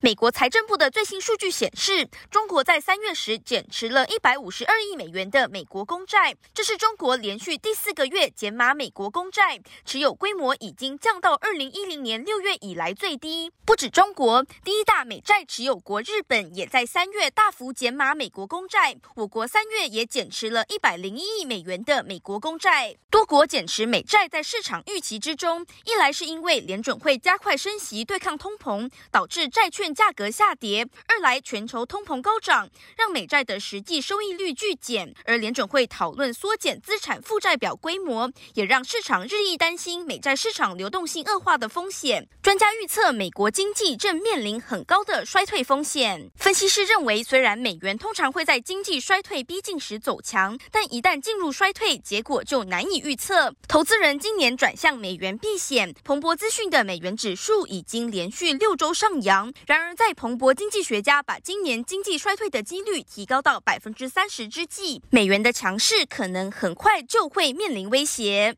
美国财政部的最新数据显示，中国在三月时减持了一百五十二亿美元的美国公债，这是中国连续第四个月减码美国公债，持有规模已经降到二零一零年六月以来最低。不止中国，第一大美债持有国日本也在三月大幅减码美国公债，我国三月也减持了一百零一亿美元的美国公债。多国减持美债在市场预期之中，一来是因为联准会加快升息对抗通膨，导致债券价格下跌；二来，全球通膨高涨，让美债的实际收益率巨减。而联准会讨论缩减资产负债表规模，也让市场日益担心美债市场流动性恶化的风险。专家预测，美国经济正面临很高的衰退风险。分析师认为，虽然美元通常会在经济衰退逼近时走强，但一旦进入衰退，结果就难以预测。投资人今年转向美元避险。彭博资讯的美元指数已经连续六周上扬。然而，在彭博经济学家把今年经济衰退的几率提高到百分之三十之际，美元的强势可能很快就会面临威胁。